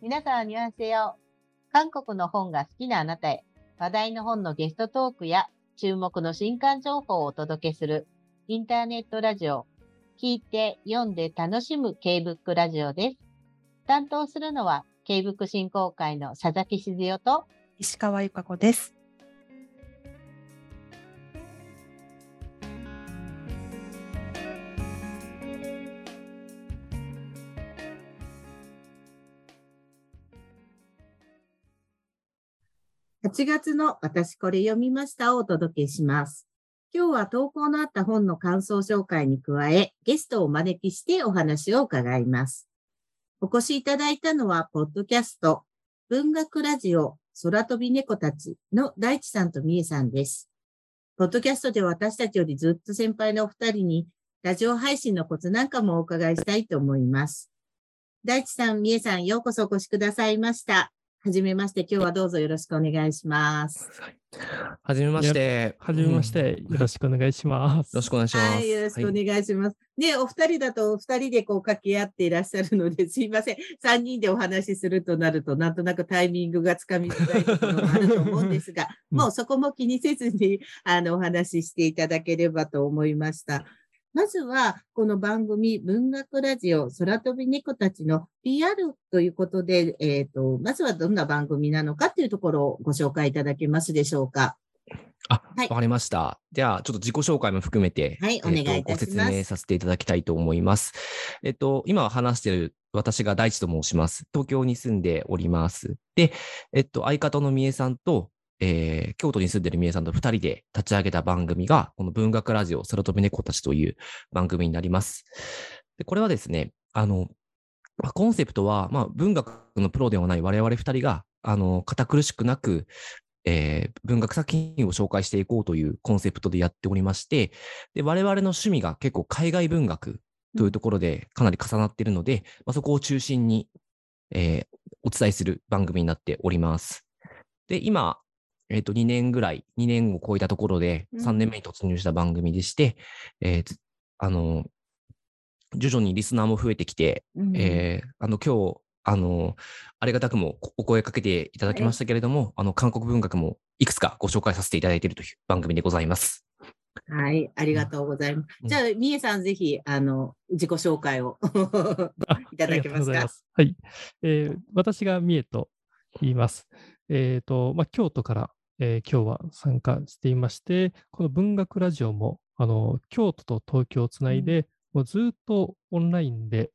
皆さん、にわせよ。韓国の本が好きなあなたへ、話題の本のゲストトークや注目の新刊情報をお届けするインターネットラジオ、聞いて読んで楽しむ K-BOOK ラジオです。担当するのは K-BOOK 振興会の佐々木静代と石川由香子です。8月の私これ読みましたをお届けします。今日は投稿のあった本の感想紹介に加え、ゲストをお招きしてお話を伺います。お越しいただいたのは、ポッドキャスト、文学ラジオ、空飛び猫たちの大地さんとみえさんです。ポッドキャストで私たちよりずっと先輩のお二人に、ラジオ配信のコツなんかもお伺いしたいと思います。大地さん、みえさん、ようこそお越しくださいました。はじめまして、今日はどうぞよろしくお願いします。はじめまして。はじめまして、よろしくお願いします。ろしくお願いします。はい、よろしくおはい願いします。ね、お二人だと、お二人でこう掛け合っていらっしゃるので、すいません。三人でお話しするとなると、なんとなくタイミングがつかみづらいところがあると思うんですが、うんもうそこも気にせずに、あの、お話ししていただければと思いました。まずは、この番組、文学ラジオ、空飛び猫たちの PR ということで、えっ、と、まずはどんな番組なのかというところをご紹介いただけますでしょうか。あ、わ、はいかりました。では、ちょっと自己紹介も含めて、はいえっとお願いいたしますご説明させていただきたいと思います。えっと、今話している私が大地と申します。東京に住んでおります。で、えっと、相方の三重さんと、えー京都に住んでる三重さんと二人で立ち上げた番組が、この文学ラジオ、空飛び猫たちという番組になります。でこれはですね、あの、まあコンセプトは、まあ、文学のプロではない我々二人が、あの、堅苦しくなく、えー文学作品を紹介していこうというコンセプトでやっておりまして、で、我々の趣味が結構海外文学というところでかなり重なっているので、まあ、そこを中心に、えーお伝えする番組になっております。で、今、えっ、と、2年ぐらい、2年を超えたところで、うん3年目に突入した番組でして、えーつあの、徐々にリスナーも増えてきて、うんえーあの、今日、あの、ありがたくもお声かけていただきましたけれども、あの、韓国文学もいくつかご紹介させていただいているという番組でございます。はい、ありがとうございます。うんじゃあ、みえさん、ぜひ、あの、自己紹介をあ いただけますか？はい。えー私が三重と言います。えっ、と、まあ、京都から、えー今日は参加していまして、この文学ラジオも、あの、京都と東京をつないで、もうずっとオンラインで、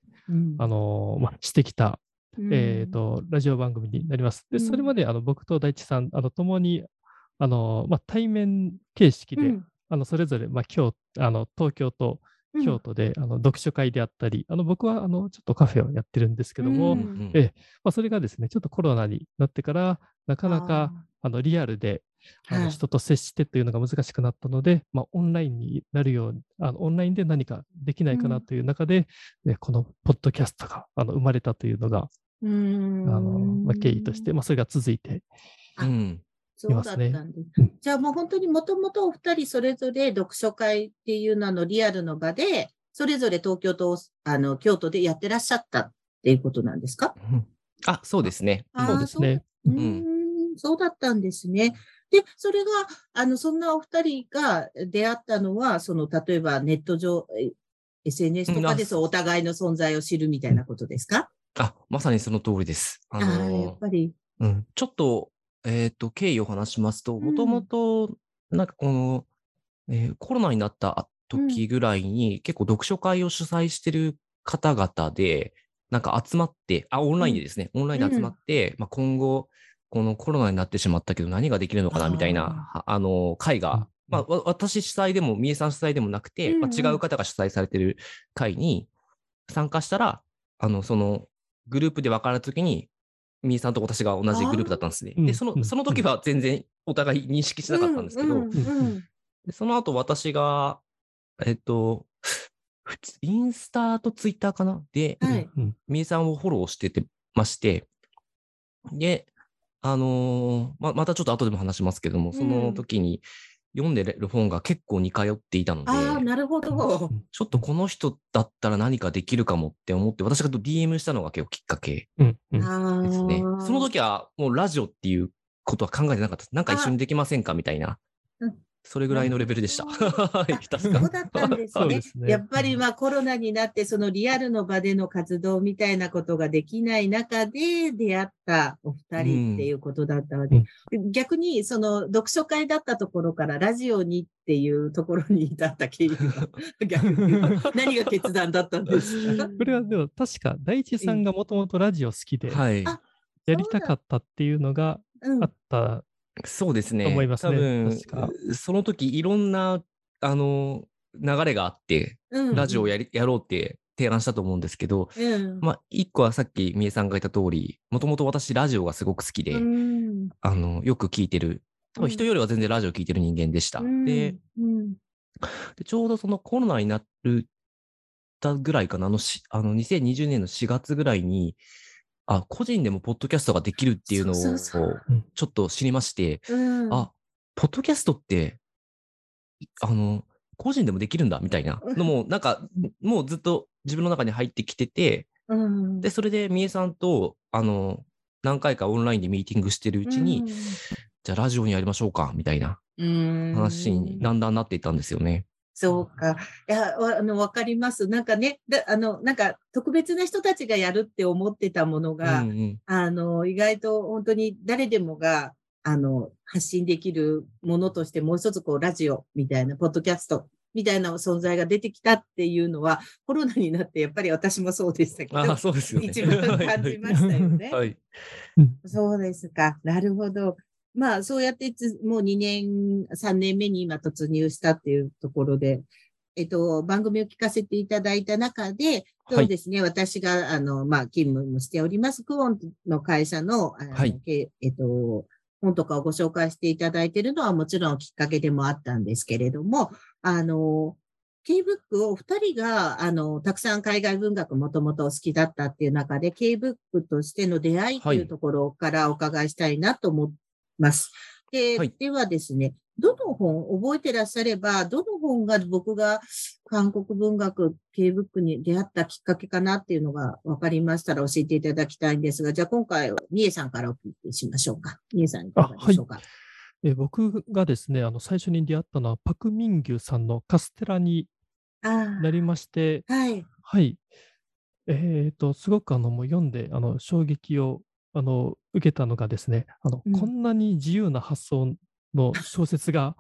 あのまあ、してきた、えー、とラジオ番組になります。で、うん。それまであの僕と大地さん、あの共にあの、まあ、対面形式で、あのそれぞれ、まあ、京あの東京と京都で、あの読書会であったり、あの僕はあのちょっとカフェをやってるんですけども、うん。うんええまあ、それがですね、ちょっとコロナになってから、なかなかあのリアルであはい。の人と接してというのが難しくなったので、まあ、オンラインになるように、あのオンラインで何かできないかうなん。という中で、えこのポッドキャストがあの生まれたというのが、うーん。あのまあ、経緯として、まあ、それが続いて、うん。そうだったんでうん。じゃあもう本当にもともとお二人それぞれ読書会っていうののリアルの場で、それぞれ東京とあの京都でやってらっしゃったっていうことなんですか？あ、そうですね。そうですね。う。ーん、そうだったんですね。で、それが、あの、そんなお二人が出会ったのは、その、例えばネット上、え SNS とかでうんあそうお互いの存在を知るみたいなことですか？あ、まさにその通りです。あああー、やのっぱり。うん、ちょっと、えっ、と、経緯を話しますと、うんもともと、なんかこの、えーコロナになった時ぐらいに、結構読書会を主催してる方々で、なんか集まって、あ、オンラインでですね、オンラインで集まって、まあ、今後、このコロナになってしまったけど何ができるのかなみたいな、はあの、会が、うん。まあ、わ私主催でも、三重さん主催でもなくて、まあ、違う方が主催されてる会に参加したら、あの、その、グループで分かるときに、三重さんと私が同じグループだったんですね。で、その、うん。その時は全然お互い認識しなかったんですけど、でその後私が、えっと、インスタとツイッターかな？で、はい。さんをフォローしててまして、で、あのーま、またちょっと後でも話しますけども、その時に、読んでる本が結構似通っていたので、ああ、なるほど。ちょっとこの人だったら何かできるかもって思って、私が DM したのが結構きっかけうんうんああ。ですね。その時はもうラジオっていうことは考えてなかった。なんか一緒にできませんかみたいなうん。それぐらいのレベルでした。そうだったんですね。すね。やっぱりまあコロナになってそのリアルの場での活動みたいなことができない中で出会ったお二人っていうことだったので、逆にその読書会だったところからラジオにっていうところに至った経緯は 逆に何が決断だったんですか？これはでも確か大地さんがもともとラジオ好きでやりたかったっていうのがうん。あった。そうですね。思いますね。多分その時いろんな、あの、流れがあって、うん。ラジオをやり、やろうって提案したと思うんですけど、うん。まあ、一個はさっきみえさんが言った通り、もともと私ラジオがすごく好きで、うん。あの、よく聞いてる、多分人よりは全然ラジオ聞いてる人間でした。うん。でうん。で、ちょうどそのコロナになるたぐらいかな、あのし、あの、2020年の4月ぐらいに、あ、個人でもポッドキャストができるっていうのを、ちょっと知りまして、うん。あ、ポッドキャストって、あの、個人でもできるんだ、みたいな。のも、なんか、もうずっと自分の中に入ってきてて、うん。で、それで、みえさんと、あの、何回かオンラインでミーティングしてるうちに、じゃあラジオにやりましょうか、みたいなうん。話にだんだんなっていったんですよね。そうか。いや、わあの、わかります。なんかね、だあの、なんか、特別な人たちがやるって思ってたものが、うんうんあの、意外と本当に誰でもが、あの、発信できるものとして、もう一つこう、ラジオみたいな、ポッドキャストみたいな存在が出てきたっていうのは、コロナになって、やっぱり私もそうでしたけあど、そうですよね。一番感じましたよね。はい。そうですか。なるほど。まあ、そうやってつ、もう2年、3年目に今突入したっていうところで、えっと、番組を聞かせていただいた中で、そうですね、私が、あの、まあ、勤務もしております、クオンの会社の、はい。けえっと、本とかをご紹介していただいているのはもちろんきっかけでもあったんですけれども、あの、K-BOOK を二人が、あの、たくさん海外文学もともとお好きだったっていう中で、K-BOOK としての出会いというところからお伺いしたいなと思います。で、はいではですね、どの本、覚えてらっしゃれば、どの本が僕が韓国文学 K-BOOK に出会ったきっかけかなっていうのが分かりましたら教えていただきたいんですが、じゃあ今回は、みえさんからお聞きしましょうか。みえさんいかがでしょうか？え僕がですね、あの最初に出会ったのはパク・ミンギュさんのカステラにあなりまして、あ、はい。はい。えっ、と、すごくあのもう読んであの衝撃をあの受けたのがですね、あの、うんこんなに自由な発想の小説が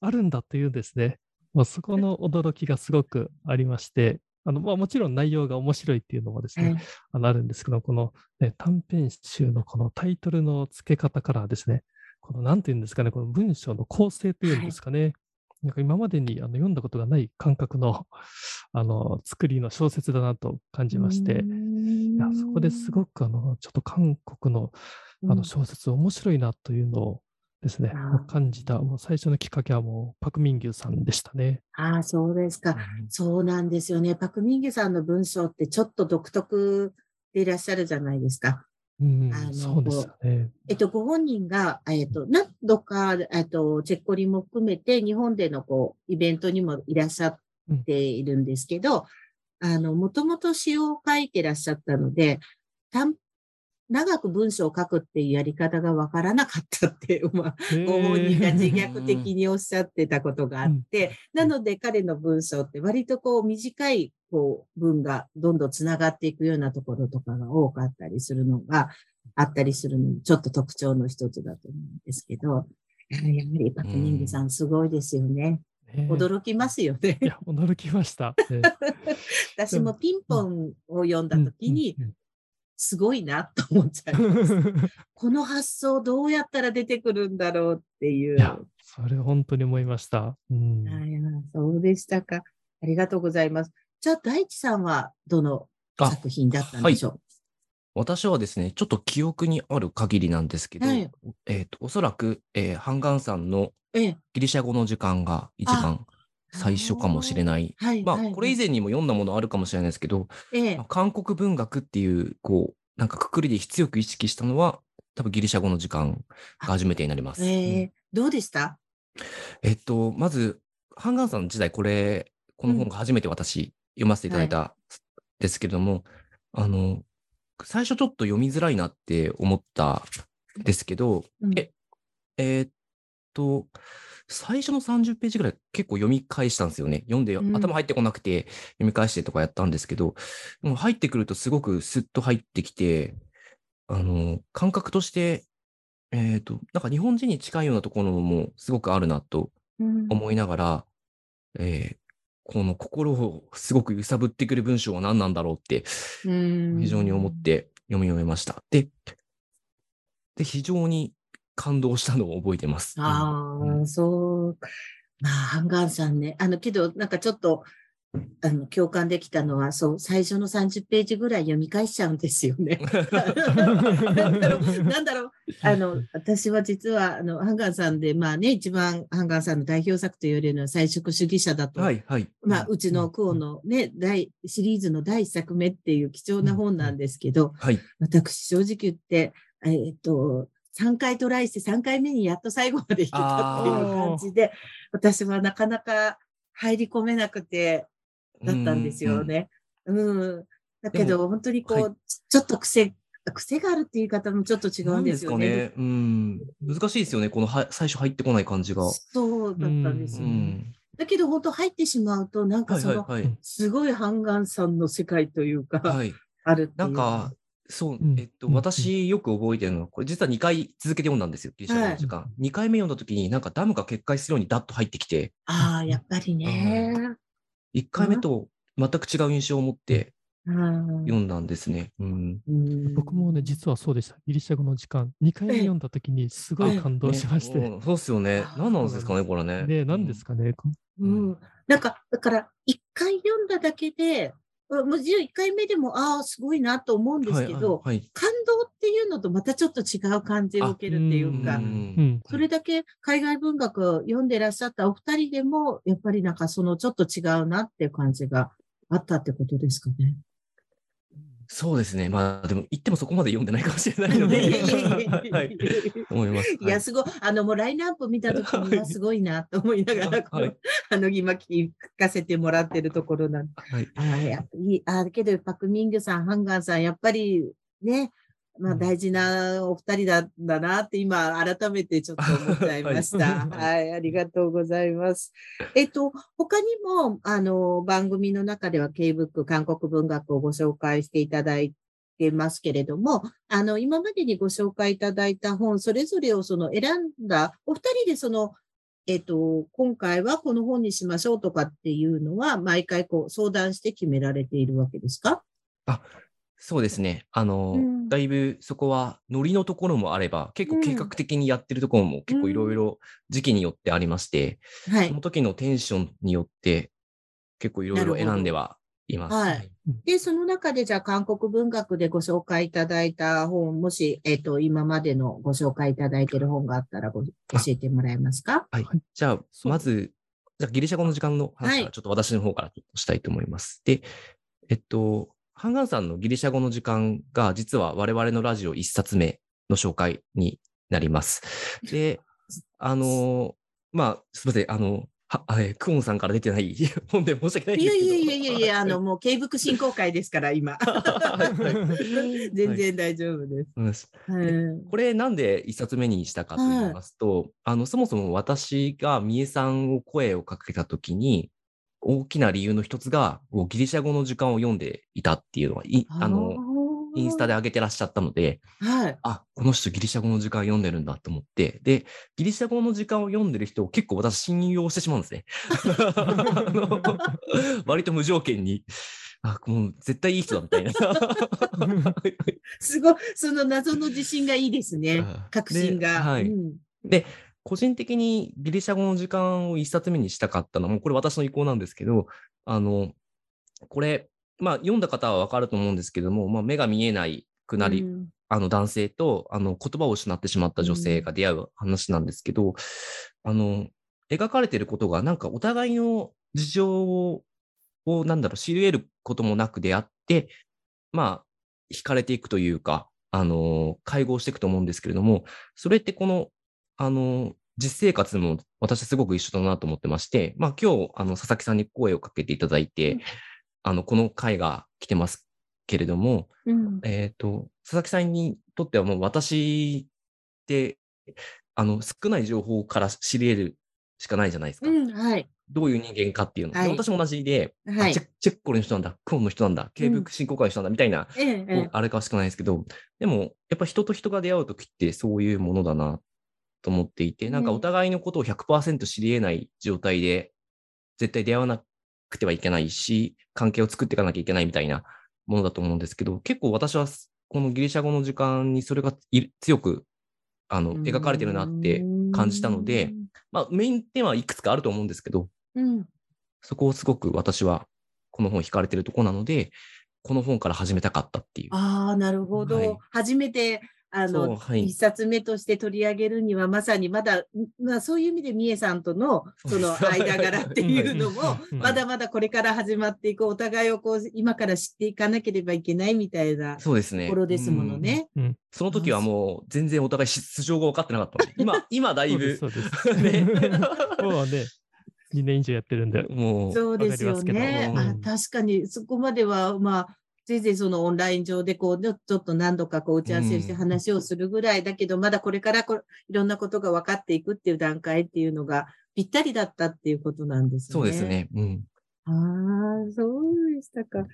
あるんだというんですね。もうそこの驚きがすごくありまして、あのまあ、もちろん内容が面白いっていうのもですね、はいあのあるんですけど、この、ね、短編集のこのタイトルの付け方からですね、このなんていうんですかね、この文章の構成というんですかね、なんか今までにあの読んだことがない感覚の あの作りの小説だなと感じまして、いやそこですごくあのちょっと韓国のあの小説面白いなというのをですね、う感じた、もう最初のきっかけはもうパク・ミンギュさんでしたね。ああ、そうですか。そうなんですよね。パクミンゲさんの文章ってちょっと独特でいらっしゃるじゃないですか。うね。えっと、ご本人が、えっと、何度か、えっと、チェッコリも含めて、日本でのこう、イベントにもいらっしゃっているんですけど、あの、もともと詩を書いてらっしゃったので、短長く文章を書くっていうやり方がわからなかったって、まあ、ご本人が自虐的におっしゃってたことがあって、なので彼の文章って割とこう短いこう文がどんどんつながっていくようなところとかが多かったりするのがあったりするのちょっと特徴の一つだと思うんですけど、やはりパクミングさんすごいですよね。ね驚きますよねい。や、驚きました。ね 私もピンポンを読んだ時にすごいなと思っちゃいます。この発想どうやったら出てくるんだろうっていう。いや、それ本当に思いました。うんはいはいそうでしたか。ありがとうございます。じゃあ、大地さんはどのあ作品だったんでしょ私はですね、ちょっと記憶にある限りなんですけど、はいえっ、と、おそらく、えーハンガンさんの。ギリシャ語の時間が一番最初かもしれない。はい。まあ、はいこれ以前にも読んだものあるかもしれないですけど、ええまあ。韓国文学っていう、こう、なんかくくりで強く意識したのは、多分ギリシャ語の時間が初めてになります。ええどうでした？えっと、まず、ハンガンさん時代、これ、この本が初めて私、読ませていただいたんですけれども、あの、最初ちょっと読みづらいなって思ったんですけど、うん。え、えーっと、最初の30ページぐらい結構読み返したんですよね。読んで、うん。頭入ってこなくて読み返してとかやったんですけど、もう入ってくるとすごくスッと入ってきて、あの、感覚として、えーっと、なんか日本人に近いようなところもすごくあるなとうん。思いながら、えーこの心をすごく揺さぶってくる文章は何なんだろうってうん非常に思って読み終えました。で、で、非常に感動したのを覚えてます。あうんあ、そう。まあ、ハンガンさんね。あの、けど、なんかちょっと、あの、共感できたのは、そう、最初の30ページぐらい読み返しちゃうんですよね。なんだろう、なんだろう。あの、私は実は、あの、ハンガンさんで、まあね、一番ハンガンさんの代表作と言われるのは、菜食主義者だと。はい、はい。まあ、うちのクオのね、第、シリーズの第一作目っていう貴重な本なんですけど、はい。私、正直言って、えーっと、3回トライして3回目にやっと最後までいけたっていう感じで、私はなかなか入り込めなくて、だったんですよね。うん。だけでど、本当にこう、はちょっと癖、癖があるっていう言い方もちょっと違うんですよね。ですかね。うん。難しいですよね。このは最初入ってこない感じが。そうだったんですうよ、ねん。だけど、本当入ってしまうと、なんはい、かその、はい、はい。すごいハンガンさんの世界というか、はい。ある。なんか、そうう、んえっと、うん私よく覚えてるのは、これ実は2回続けて読んだんですよ、ギリシャ語の時間。2回目読んだ時に、なんかダムが決壊するようにダッと入ってきて、ああ、やっぱりね。1回目と全く違う印象を持ってうん読んだんですね。うん。うん僕もね、実はそうでした。ギリシャ語の時間、2回目読んだときにすごい感動しまして。ねうんそうっすよね。何なんですかね、これね。ね何ですかね。こうん。なんか、だから、一回読んだだけで、もちろん一回目でも、ああ、すごいなと思うんですけど、はいはい感動っていうのとまたちょっと違う感じを受けるっていうか。それだけ海外文学を読んでらっしゃったお二人でも、やっぱりなんかそのちょっと違うなっていう感じがあったってことですかね。そうですね。まあ、でも言ってもそこまで読んでないかもしれないので、はい、思います。いや、すごい。あの、もうラインナップ見たときにすごいなと思いながら、このはいあの、今聞かせてもらってるところなんではい。ああ、やっぱり、あけど、パクミングさん、ハンガンさん、やっぱりね、まあうん大事なお二人だだなって今改めてちょっと思っちゃいました。ははい、ありがとうございます。えっと、他にも、あの、番組の中では K-BOOK 韓国文学をご紹介していただいてますけれども、あの、今までにご紹介いただいた本、それぞれをその選んだ、お二人でその、えっと、今回はこの本にしましょうとかっていうのは、毎回こう相談して決められているわけですか？そうですね。あの、うん。だいぶそこはノリのところもあれば、結構計画的にやってるところも結構いろいろ時期によってありまして、はい。その。時のテンションによって結構いろいろ選んではいます。はい。で、その中でじゃあ韓国文学でご紹介いただいた本、もし、えっ、と、今までのご紹介いただいている本があったらご教えてもらえますか？はい。はい。じゃあ、まず、じゃあギリシャ語の時間の話かはちょっと私の方からちょっとしたいと思います。で、えっと、ハンガンさんのギリシャ語の時間が実は我々のラジオ一冊目の紹介になります。で、あの、まあ、すみません、あの、は、えークオンさんから出てない 本で申し訳ないですけど。やいやいやいやいや、あの、もう、継続進行会ですから、今。はい全然大丈夫です。うんはいこれなんで一冊目にしたかと言いますと、あの、そもそも私が三重さんを声をかけたときに、大きな理由の一つが、ギリシャ語の時間を読んでいたっていうのが、いあの、インスタで上げてらっしゃったので、はい。あ、この人ギリシャ語の時間読んでるんだと思って、で、ギリシャ語の時間を読んでる人を結構私信用してしまうんですね。割と無条件に、あ、もう絶対いい人だみたいな。すごい、その謎の自信がいいですねあ。確信が。ではいうん個人的にギリシャ語の時間を一冊目にしたかったのも、これ私の意向なんですけど、あの、これ、まあ読んだ方はわかると思うんですけども、まあ目が見えないくなり、うん。あの男性とあの言葉を失ってしまった女性が出会う話なんですけど、あの、描かれていることがなんかお互いの事情を、をなんだろう、知り得ることもなく出会って、まあ、惹かれていくというか、あの、会合していくと思うんですけれども、それってこの、あの、実生活も私すごく一緒だなと思ってまして、まあ今日、あの、佐々木さんに声をかけていただいて、うんあの、この回が来てますけれども、うん。えっ、と、佐々木さんにとってはもう私って、あの、少ない情報から知り得るしかないじゃないですか。うん。はい。どういう人間かっていうの。ではい私も同じで、はいあチェチェッコの人なんだ、クオンの人なんだ、警部振興会の人なんだ、みたいな、うえ。あれかしかないですけど、でも、やっぱ人と人が出会うときってそういうものだなと思っていて、なんかうんお互いのことを100%知り得ない状態で、絶対出会わなくてはいけないし、関係を作っていかなきゃいけないみたいなものだと思うんですけど、結構私はこのギリシャ語の時間にそれがい強くあの描かれてるなって感じたので、まあ、メインテーマはいくつかあると思うんですけど、うん。そこをすごく私はこの本惹かれてるところなので、この本から始めたかったっていう。ああ、なるほど。はい初めて、あの、はい一冊目として取り上げるには、まさにまだ、んまあそういう意味で、みえさんとの、その間柄っていうのも まだまだこれから始まっていく、お互いをこう、今から知っていかなければいけないみたいなとそうですね。ころですものね。うん。その時はもう全然お互い素性が分かってなかったので、今、今だいそうです、ぶそうです。ねもうね、2年以上やってるんで。もう、そうですよね。あわかりますけど確かに、そこまでは、まあ、ぜいぜいそのオンライン上でこう、ちょっと何度かこう打ち合わせをしてうん話をするぐらいだけど、まだこれからこいろんなことが分かっていくっていう段階っていうのがぴったりだったっていうことなんですね。そうです。ね。うん。ああ、そうでしたか。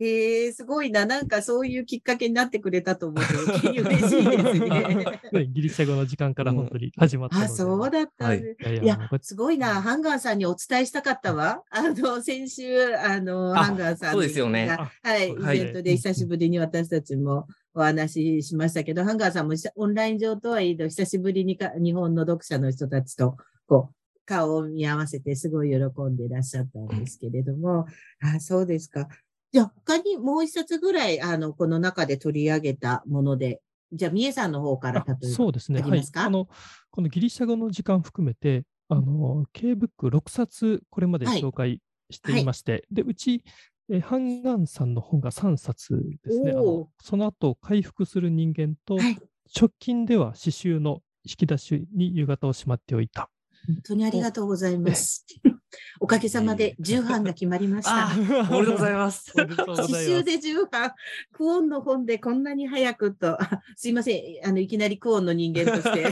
ええすごいな。なんかそういうきっかけになってくれたと思うと、嬉しいですね。ねギリシャ語の時間から本当に始まったので。あ、そうだったんです。いやいやいやすごいな。ハンガーさんにお伝えしたかったわ。あの、先週、あの、あハンガーさんそうですよねがはい、イはいベントで久しぶりに私たちもお話ししましたけど、ハンガーさんもオンライン上とはいえど、久しぶりにか日本の読者の人たちと、こう、顔を見合わせてすごい喜んでいらっしゃったんですけれども、あ、そうですか。じゃあ、他にもう一冊ぐらい、あの、この中で取り上げたもので、じゃあ、みえさんの方から例えあば。そうですね。はいあります。か？あの、このギリシャ語の時間含めて、あの、K ブック6冊、これまではい紹介していまして、で、うち、えーハンガンさんの本が3冊ですね。のその後、回復する人間と、はい。直近では詩集の引き出しに夕方をしまっておいた。本当にありがとうございます。おかげさまで重版が決まりました。あ、おめでとうございます。刺繍で重版、クオンの本でこんなに早くと、あ すいません、あの、いきなりクオンの人間として、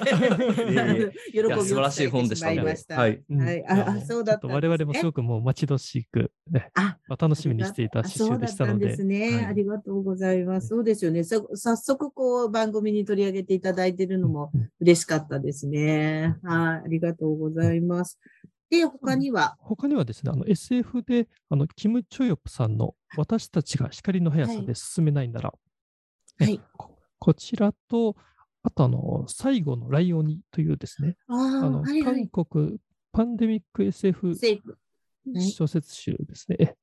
喜びを素晴らしい本でした。はいあ、あもそうだったね。我々もすごくもう待ち遠しく、ね、あ、まあ楽しみにしていた詩集でしたので。ですね、はいありがとうございます。そうですよね。さ早速、こう、番組に取り上げていただいているのもうん嬉しかったですね。はい、ありがとうございます。で、他には、他にはですね、あの SF であのキム・チョヨプさんの私たちが光の速さで進めないなら、ねはい。ここちらと、あとあの最後のライオニというですね、ああのあ、はいはい。韓国パンデミック SF 小説集ですね。え。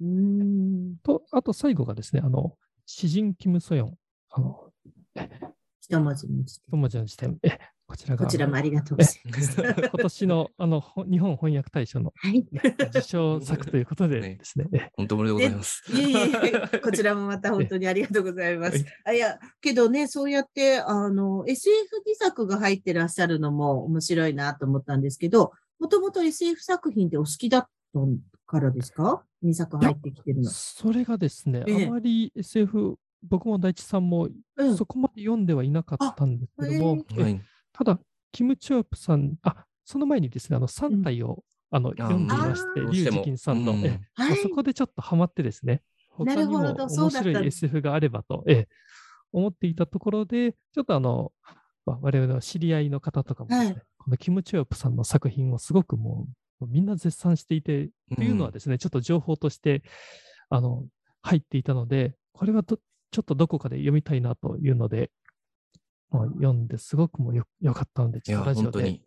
うーん。と、あと最後がですね、あの詩人キム・ソヨン、あの一文字にして。友達の時点、えこちらがこちらもありがとうございます。今年のあのほ日本翻訳大賞のはい。受賞作ということでねですね、え本当おめでとうございます。いえいえ こちらもまた本当にありがとうございまはい。すあいや、けどね、そうやって、あの、SF 作が入ってらっしゃるのも面白いなと思ったんですけど、もともと SF 作品ってお好きだったからですか ?2 作入ってきてるの。それがですね、ええあまり SF、僕も大地さんもうんそこまで読んではいなかったんですけども、へえはい。ただ、キム・チョープさん、あその前にですね、あの3体を、あの読んでいまして、リュウジキンさんの、うんえはい。そこでちょっとハマってですね、他にも面白い SF があればと、ええ思っていたところで、ちょっとあの、まあ我々の知り合いの方とかもですね、はい。このキム・チョープさんの作品をすごくもう、みんな絶賛していて、というのはですね、ちょっと情報として、あの、入っていたので、これはどちょっとどこかで読みたいなというので、もう読んですごくもうよよかったので、ちょっとラジオで。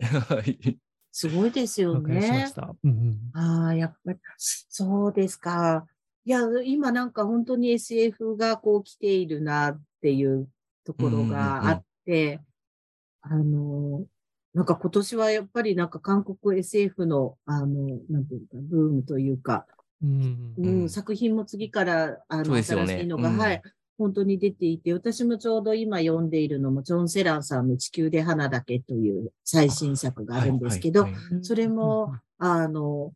すごいですよね。し。た。うんうん。ああ、やっぱり、そうですか。いや、今なんか本当に SF がこう来ているなっていうところがあって、あの、なんか今年はやっぱりなんか韓国 SF の、あの、なんていうか、ブームというか、うん作品も次から、あの、ね。新しいのが、うん。はい、本当に出ていて、私もちょうど今読んでいるのも、ジョン・セランさんの地球で花だけという最新作があるんですけど、はいはいはいそれも、あの、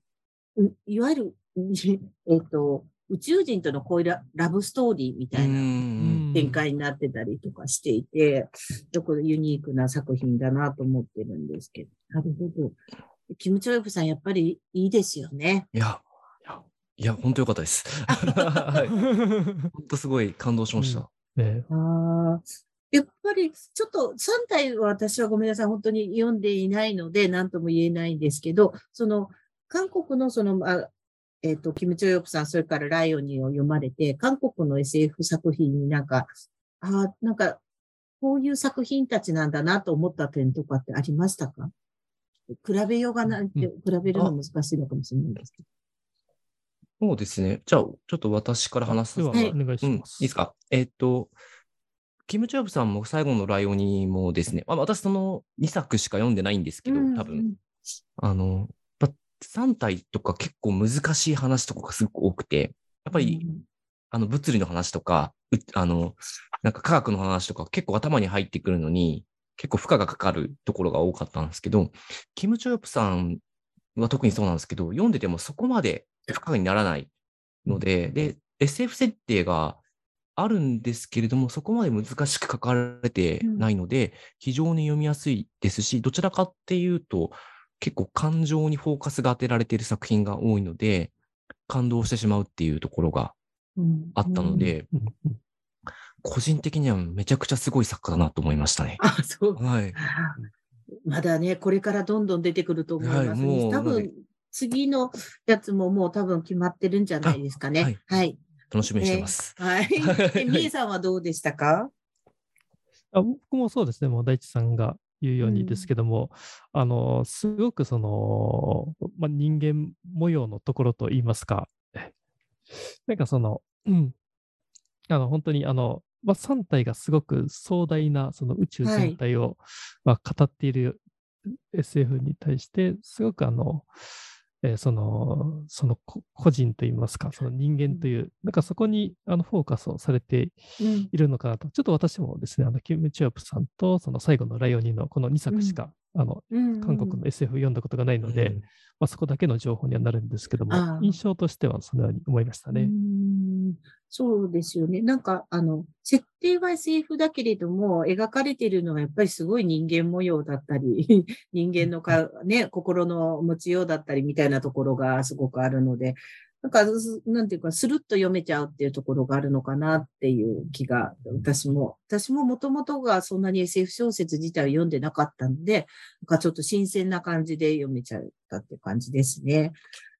ういわゆる、えっと、宇宙人とのこういうララブストーリーみたいなうん展開になってたりとかしていて、ちょっとユニークな作品だなと思ってるんですけど。なるほど。キム・チョヨフさん、やっぱりいいですよね。いや、いや、いや本当良かったです。はい本当すごい感動しました。ねああ。やっぱり、ちょっと3体は私はごめんなさい、本当に読んでいないので、何とも言えないんですけど、その、韓国のその、あえっ、と、キム・チョヨプさん、それからライオニーを読まれて、韓国の SF 作品になんか、ああ、なんか、こういう作品たちなんだなと思った点とかってありましたか？比べようがないって、比べるの難しいのかもしれないですけど。そうですね。じゃあ、ちょっと私から話さでは、お願いしうん、いいます。ですか？えっと、キム・チョヨブさんも最後のライオニもですね、あ私その2作しか読んでないんですけど、多分、あの、やっぱ3体とか結構難しい話とかがすごく多くて、やっぱり、あの、物理の話とか、うあの、なんか科学の話とか結構頭に入ってくるのに、結構負荷がかかるところが多かったんですけど、キム・チョヨプさんは特にそうなんですけど、読んでてもそこまで負荷にならないので、で、SF 設定があるんですけれども、そこまで難しく書かれてないので、非常に読みやすいですし、どちらかっていうと、結構感情にフォーカスが当てられている作品が多いので、感動してしまうっていうところがうんあったの、で、うんうん個人的にはめちゃくちゃすごい作家だなと思いましたね。あ、そう。はい。まだね、これからどんどん出てくると思います、はい多分、次のやつももう多分決まってるんじゃないですかね。あははいい。楽しみにしてます。はい。え、みえさんはどうでしたか？あ僕もそうですね、もう大地さんが言うようにですけども、あの、すごくその、まあ、人間模様のところといいますか、なんかその、うん、あの、本当にあの、まあ、3体がすごく壮大なその宇宙全体を、まあ、語っている SF に対して、すごくあの、えーその、そのこ個人といいますか、その人間という、なんかそこにあのフォーカスをされてうん。いるのかなと。ちょっと私もですね、あの、キム・チョヨプさんと、その最後のライオニのこの2作しか、あの、うん韓国の SF 読んだことがないので、うんまあ、そこだけの情報にはなるんですけども印象としてはそのように思いましたうね。んそうですよね。なんか、あの、設定は SF だけれども、描かれているのはやっぱりすごい人間模様だったり、人間のか、ね、心の持ちようだったりみたいなところがすごくあるので、なんか、なんていうか、スルッと読めちゃうっていうところがあるのかなっていう気が、私も、私ももともとがそんなに SF 小説自体を読んでなかったので、なんかちょっと新鮮な感じで読めちゃったっていう感じですね。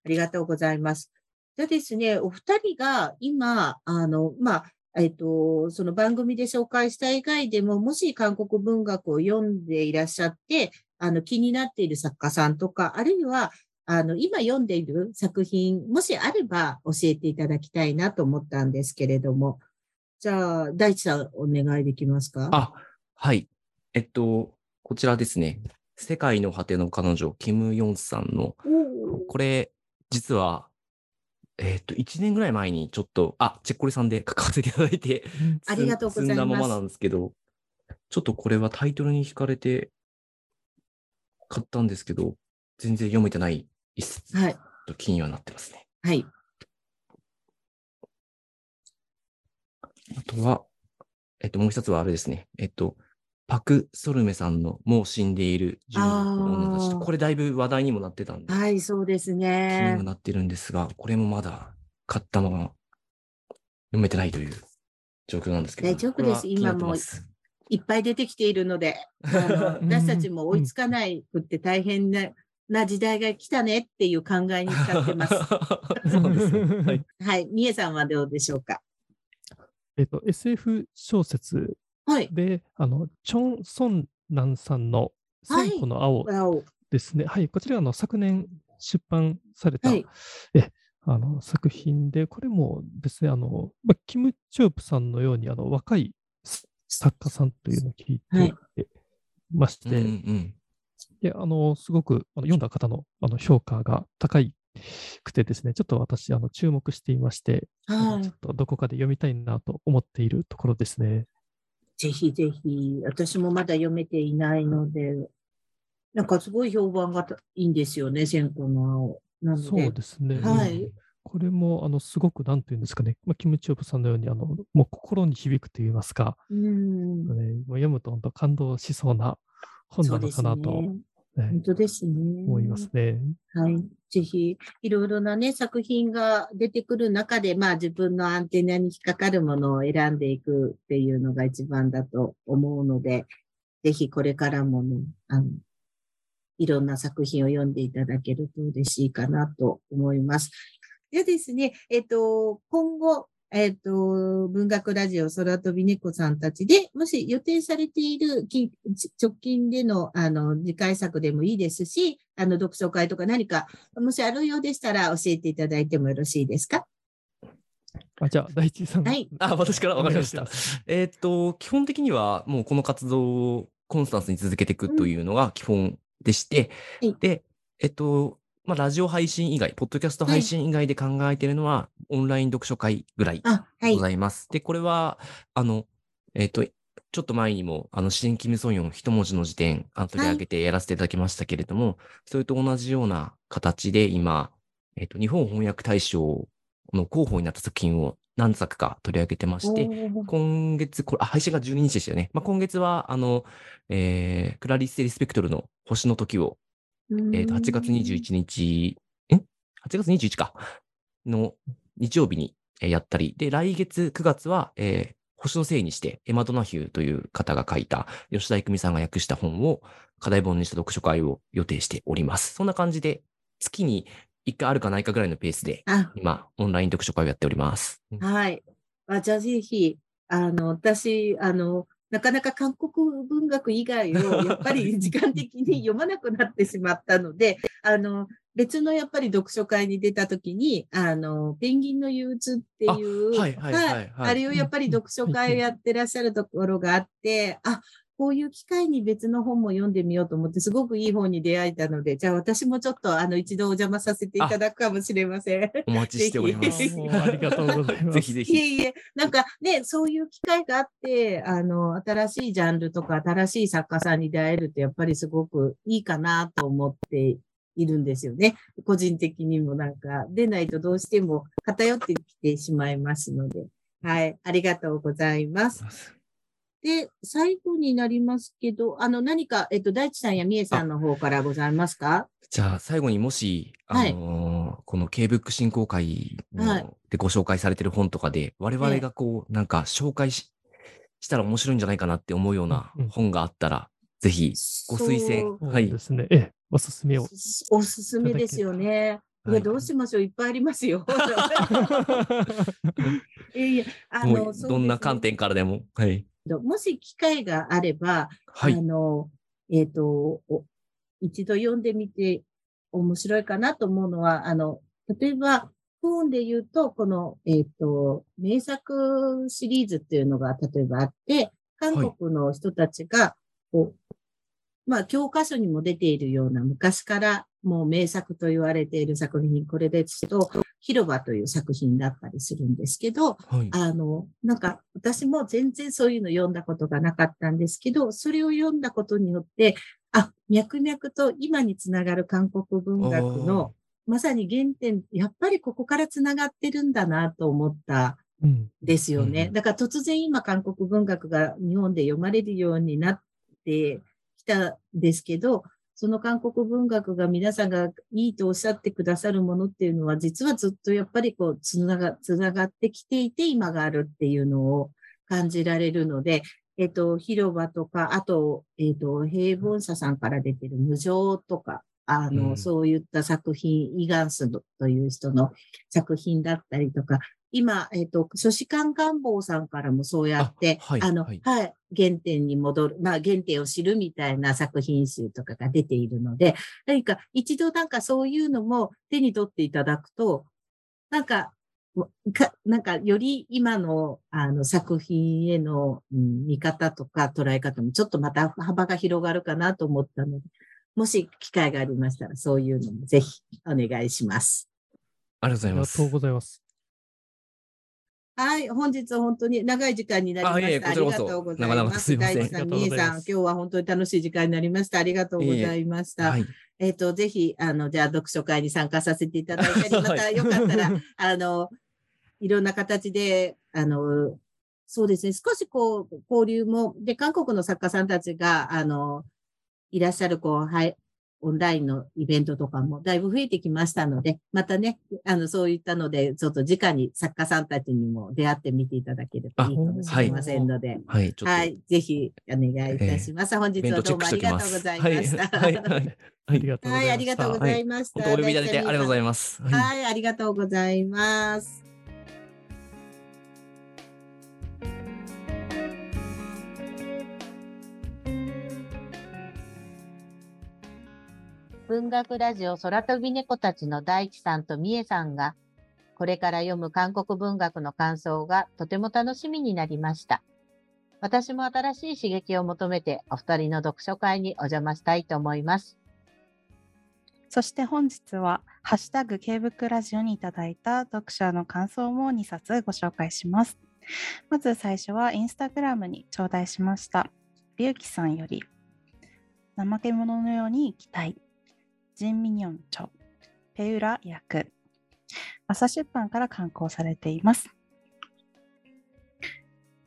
ありがとうございます。でですね、お二人が今、あの、まあ、えっと、その番組で紹介した以外でも、もし韓国文学を読んでいらっしゃって、あの、気になっている作家さんとか、あるいは、あの、今読んでいる作品、もしあれば教えていただきたいなと思ったんですけれども。じゃあ、大地さん、お願いできますか？あ、はい。えっと、こちらですね。世界の果ての彼女、キム・ヨンさんの、これ、実は、えっと、1年ぐらい前にちょっと、あ、チェッコリさんで書かせていただいて、ありがとうございます積んだままなんですけど、ちょっとこれはタイトルに惹かれて買ったんですけど、全然読めてない一冊はい。と気にはなってますね。はい。あとは、えっと、もう一つはあれですね。えっと、パク・ソルメさんのもう死んでいる12の女たちこれだいぶ話題にもなってたんで、はい、そうです気にねも。なってるんですが、これもまだ買ったまま読めてないという状況なんですけど。大丈夫です今もいっぱい出てきているので、あの 私たちも追いつかないくって大変なな時代が来たねっていう考えに浸ってます。そうですね。はい。はい。みえさんはどうでしょうか？えっと、SF 小説はい。で、あの、チョン・ソンナンさんのはい千個の青青。ですね。はい、こちらがあの昨年出版された、はい。えあの作品で、これもですね、あの、まあ、キム・チョープさんのようにあの若い作家さんというのを聞いはいてまして、うんうん。であのすごくあの読んだ方のあの評価が高いっくてですね、ちょっと私、あの注目していまして、はいちょっとどこかで読みたいなと思っているところですね。ぜひぜひ、私もまだ読めていないので、なんかすごい評判がいいんですよね、千個の青。なので、そうですね。はいこれも、あの、すごく、なんていうんですかね、まあ、キムチョブさんのように、あの、もう心に響くといいますか、うん。ね、もう読むと本当感動しそうな本なのかなと、ね。ね本当ですね。思いますね。はい。ぜひ、いろいろなね、作品が出てくる中で、まあ自分のアンテナに引っかかるものを選んでいくっていうのが一番だと思うので、ぜひこれからもね、あの、いろんな作品を読んでいただけると嬉しいかなと思います。でですね、えっと、今後、えっと、文学ラジオ空飛び猫さんたちで、もし予定されているき直近での、あの、次回作でもいいですし、あの、読書会とか何か、もしあるようでしたら教えていただいてもよろしいですか？あじゃあ、大地さん。はい。あ私からわかりました。えーっと、基本的にはもうこの活動をコンスタンスに続けていくというのが基本でして、はい。で、えっと、まあ、ラジオ配信以外、ポッドキャスト配信以外で考えているのは、オンライン読書会ぐらいご。ざいます。で、これは、あの、えっと、ちょっと前にも、あの、支援キム・ソンヨン一文字の辞典、あの取り上げてやらせていただきましたけれども、それと同じような形で今、えっと、日本翻訳大賞の候補になった作品を何作か取り上げてまして、今月、これ、あ、配信が12日でしたよね。まあ、今月は、あの、えー、クラリッセ・リスペクトルの星の時を、えっ、と、8月21日、ん ?8 月21か。の日曜日にえーやったり、で、来月9月は、えー星のせいにして、エマ・ドナヒューという方が書いた、吉田育美さんが訳した本を課題本にした読書会を予定しております。そんな感じで、月に1回あるかないかぐらいのペースで、あ、今、オンライン読書会をやっております。うんはい。あ、じゃあぜひ、あの、私、あの、なかなか韓国文学以外を、やっぱり時間的に読まなくなってしまったので、あの、別のやっぱり読書会に出たときに、あの、ペンギンの憂鬱っていう、あはいはいはいはい。あれをやっぱり読書会をやってらっしゃるところがあって、あ、こういう機会に別の本も読んでみようと思って、すごくいい本に出会えたので、じゃあ私もちょっとあの一度お邪魔させていただくかもしれません。お待ちしております。ありがとうございますぜひぜひ。いえいえ、なんかね、そういう機会があって、あの、新しいジャンルとか新しい作家さんに出会えるってやっぱりすごくいいかなと思っているんですよね。個人的にもなんか、出ないとどうしても偏ってきてしまいますので。はい、ありがとうございます。で、最後になりますけど、あの、何か、えっと、大地さんやみえさんの方からございますか？じゃあ最後にもし、あはいのーこの K ブック振興会のはいでご紹介されてる本とかで、我々がこう、なんか紹介ししたら面白いんじゃないかなって思うような本があったら、ぜひご推薦はいですね。ええ、おすすめを。おすすめですよね。いや、はいどうしましょういっぱいありますよ。いやいや、あもの、うどんな観点からでも。はい。そうですねもし機会があれば、はいあ。の、えっ、と、お一度読んでみて面白いかなと思うのは、あの、例えば、本で言うと、この、えっ、と、名作シリーズっていうのが例えばあって、韓国の人たちが、こう、まあ、教科書にも出ているような昔からもう名作と言われている作品、これですと、広場という作品だったりするんですけど、はい。あの、なんか、私も全然そういうの読んだことがなかったんですけど、それを読んだことによって、あ、脈々と今につながる韓国文学の、まさに原点、やっぱりここからつながってるんだなと思ったうん。ですよね。うんだから突然今韓国文学が日本で読まれるようになってきたんですけど、その韓国文学が皆さんがいいとおっしゃってくださるものっていうのは、実はずっとやっぱりこう、つなが、つながってきていて今があるっていうのを感じられるので、えっと、広場とか、あと、えっと、平凡社さんから出てる無常とか、あの、うん。そういった作品、イガンスという人の作品だったりとか、今、えっ、と、書士官願望さんからもそうやって、あはいの、はいはい、原点に戻る、まあ、原点を知るみたいな作品集とかが出ているので、何か一度なんかそういうのも手に取っていただくと、なんか、かなんか、より今の、あの、作品への、うん見方とか捉え方もちょっとまた幅が広がるかなと思ったので、もし機会がありましたら、そういうのもぜひお願いします。ありがとうございます。ありがとうございます。はい、本日は本当に長い時間になりまあいえいえした。ありがとうございます。大地さん、みえさん、今日は本当に楽しい時間になりました。ありがとうございました。はい。えっ、と、ぜひ、あの、じゃあ、読書会に参加させていただいたり、またよかったら、あの、いろんな形で、あの、そうですね、少しこう、交流も、で、韓国の作家さんたちが、あの、いらっしゃる、こう、はい、オンラインのイベントとかもだいぶ増えてきましたので、またね、あの、そういったので、ちょっと直に作家さんたちにも出会ってみていただければいいかもしれませんので、はい。はい、ぜひお願いいたします。本日イベンはどうもあり。がとうございました。はい。ありがとうございました。はい、ありがとうございました。本当お呼びいただいてありがとうございまます。す。はい、ありがとうございます。文学ラジオ空飛び猫たちの大地さんとみえさんが、これから読む韓国文学の感想がとても楽しみになりました。私も新しい刺激を求めてお二人の読書会にお邪魔したいと思います。そして本日は、ハッシュタグ K ブックラジオにいただいた読者の感想も2冊ご紹介します。まず最初はインスタグラムに頂戴しました。りゅうきさんより、怠け者のように生きたい。ジンミニョンチョ、ペウラ役。朝出版から刊行されています。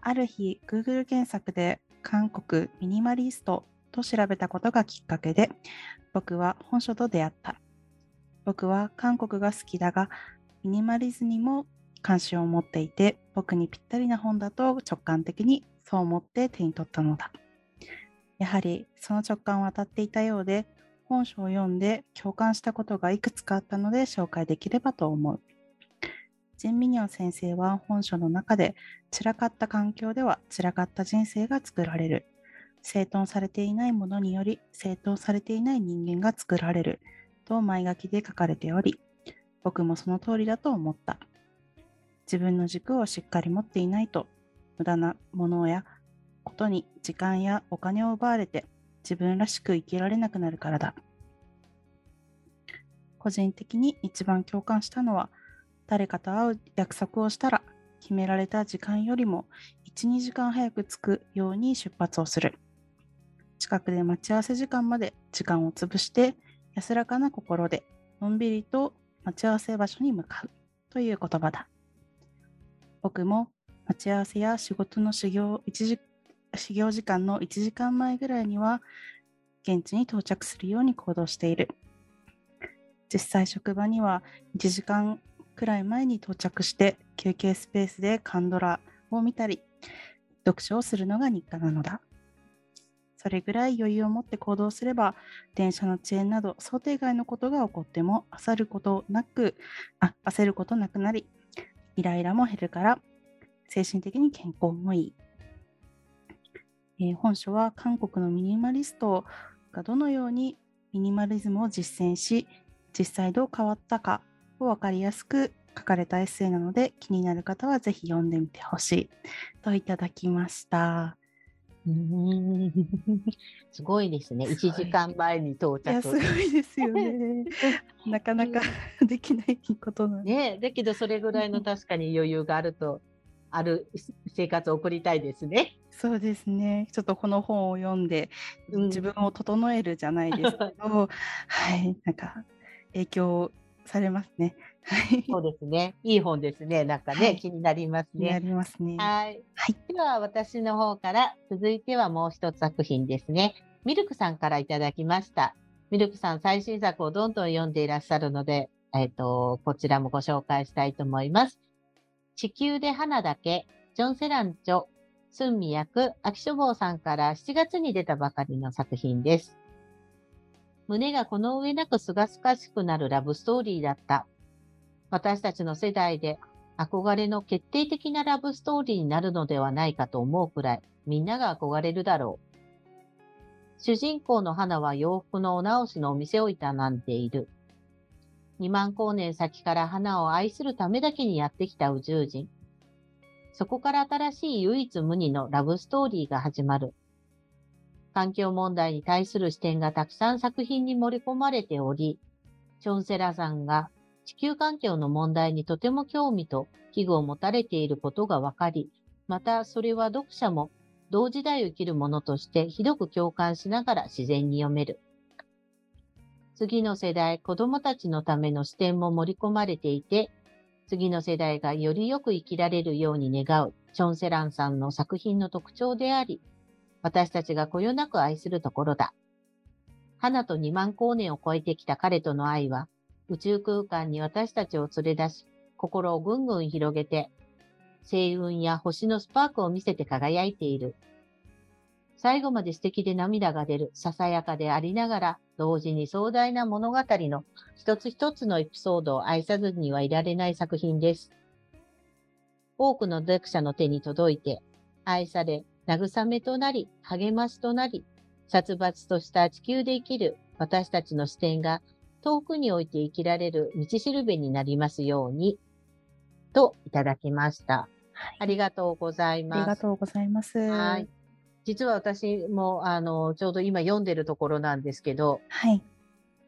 ある日、Google 検索で韓国ミニマリストと調べたことがきっかけで、僕は本書と出会った。僕は韓国が好きだが、ミニマリズムにも関心を持っていて、僕にぴったりな本だと直感的にそう思って手に取ったのだ。やはりその直感は当たっていたようで、本書を読んで共感したことがいくつかあったので紹介できればと思う。ジン・ミニョン先生は本書の中で散らかった環境では散らかった人生が作られる。整頓されていないものにより整頓されていない人間が作られると前書きで書かれており、僕もその通りだと思った。自分の軸をしっかり持っていないと、無駄なものやことに時間やお金を奪われて自分らしく生きられなくなるからだ。個人的に一番共感したのは、誰かと会う約束をしたら、決められた時間よりも1、2時間早く着くように出発をする。近くで待ち合わせ時間まで時間を潰して、安らかな心でのんびりと待ち合わせ場所に向かうという言葉だ。僕も待ち合わせや仕事の修行一時始業時間の1時間前ぐらいには現地に到着するように行動している。実際職場には1時間くらい前に到着して休憩スペースでカンドラを見たり読書をするのが日課なのだ。それぐらい余裕を持って行動すれば電車の遅延など想定外のことが起こっても焦ることなくあ焦ることなくなりイライラも減るから精神的に健康もいい。えー本書は韓国のミニマリストがどのようにミニマリズムを実践し実際どう変わったかを分かりやすく書かれたエッセイなので気になる方はぜひ読んでみてほしいといただきました。うーん すごいですね。1時間前に到いや、す着ご。いですよね。なかなかできないことなんで。ねだけどそれぐらいの確かに余裕があると、ある生活を送りたいですね。そうですね。ちょっとこの本を読んで、うん自分を整えるじゃないですけど、はい、なんか影響されますね。はい。そうですね。いい本ですね。なんかね、はい気になりますになね。りますね。はい。はい。では私の方から続いてはもう一つ作品ですね。ミルクさんからいただきました。ミルクさん最新作をどんどん読んでいらっしゃるので、えっ、と、こちらもご紹介したいと思います。地球で花だけ、ジョン・セランチョ、スンミ役、秋書房さんから7月に出たばかりの作品です。胸がこの上なくすがすかしくなるラブストーリーだった。私たちの世代で憧れの決定的なラブストーリーになるのではないかと思うくらい、みんなが憧れるだろう。主人公の花は洋服のお直しのお店を営んでいる。2万光年先から花を愛するためだけにやってきた宇宙人。そこから新しい唯一無二のラブストーリーが始まる。環境問題に対する視点がたくさん作品に盛り込まれており、チョンセラさんが地球環境の問題にとても興味と危惧を持たれていることが分かり、またそれは読者も同時代を生きるものとしてひどく共感しながら自然に読める。次の世代、子供たちのための視点も盛り込まれていて、次の世代がよりよく生きられるように願うチョン・セランさんの作品の特徴であり、私たちがこよなく愛するところだ。花と2万光年を超えてきた彼との愛は、宇宙空間に私たちを連れ出し、心をぐんぐん広げて、星雲や星のスパークを見せて輝いている。最後まで素敵で涙が出る、ささやかでありながら、同時に壮大な物語の一つ一つのエピソードを愛さずにはいられない作品です。多くの読者の手に届いて、愛され、慰めとなり、励ましとなり、殺伐とした地球で生きる私たちの視点が遠くに置いて生きられる道しるべになりますように、といただきました。はい、ありがとうございます。ありがとうございます。はい。実は私も、あの、ちょうど今読んでるところなんですけど、はい。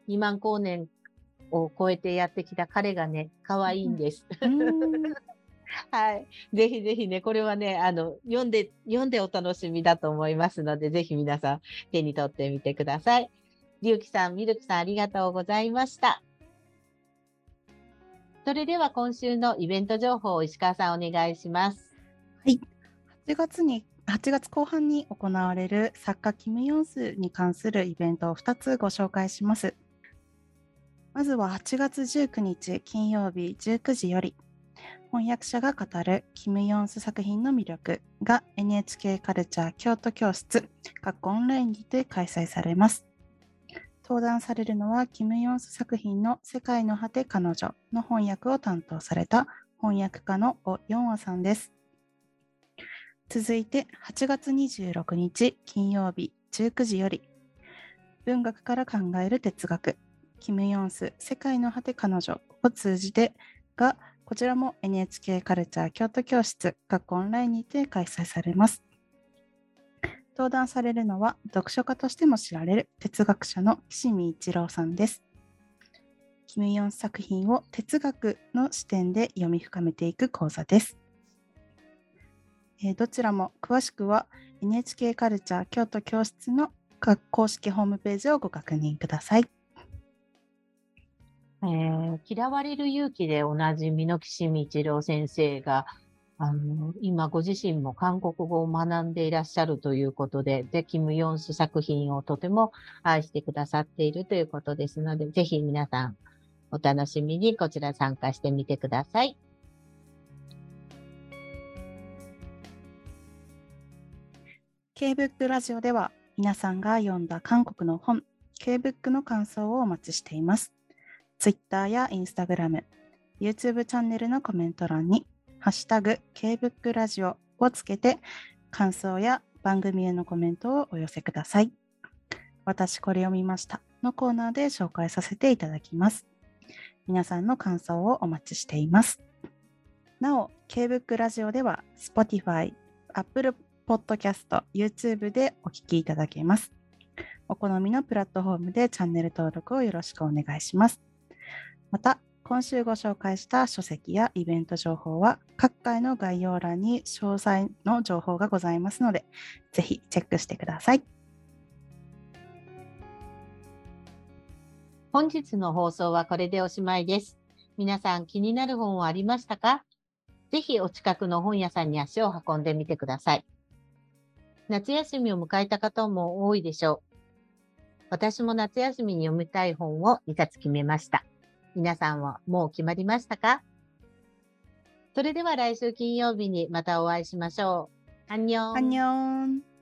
2万光年を超えてやってきた彼がね、可愛いんです。はい。ぜひぜひね、これはね、あの、読んで、読んでお楽しみだと思いますので、ぜひ皆さん手に取ってみてください。りゅうきさん、みるきさん、ありがとうございました。それでは今週のイベント情報を石川さんお願いします。はい。8月に8月後半に行われる作家キム・ヨンスに関するイベントを2つご紹介します。まずは8月19日金曜日19時より翻訳者が語るキム・ヨンス作品の魅力が NHK カルチャー京都教室学校オンラインにて開催されます。登壇されるのはキム・ヨンス作品の世界の果て彼女の翻訳を担当された翻訳家のオ・ヨンアさんです。続いて8月26日金曜日19時より文学から考える哲学キム・ヨンス世界の果て彼女を通じてがこちらも NHK カルチャー京都教室学校オンラインにて開催されます。登壇されるのは読書家としても知られる哲学者の岸見一郎さんです。キム・ヨンス作品を哲学の視点で読み深めていく講座です。え、どちらも詳しくは NHK カルチャー京都教室の公式ホームページをご確認ください。えー、嫌われる勇気でおなじみの岸見一郎先生が、あの、今ご自身も韓国語を学んでいらっしゃるということで、で、キム・ヨンス作品をとても愛してくださっているということですので、ぜひ皆さんお楽しみにこちら参加してみてください。K-BOOK ラジオでは皆さんが読んだ韓国の本、K-BOOK の感想をお待ちしています。Twitter や Instagram、YouTube チャンネルのコメント欄に、ハッシュタグ K-BOOK ラジオをつけて、感想や番組へのコメントをお寄せください。私これ読みましたのコーナーで紹介させていただきます。皆さんの感想をお待ちしています。なお、K-BOOK ラジオでは Spotify、Apple Podcast、YouTube でお聞きいただけます。お好みのプラットフォームでチャンネル登録をよろしくお願いします。また、今週ご紹介した書籍やイベント情報は各回の概要欄に詳細の情報がございますので、ぜひチェックしてください。本日の放送はこれでおしまいです。皆さん気になる本はありましたか？ぜひお近くの本屋さんに足を運んでみてください。夏休みを迎えた方も多いでしょう。私も夏休みに読みたい本を2冊決めました。皆さんはもう決まりましたか？それでは来週金曜日にまたお会いしましょう。アンニョン。アンニョン。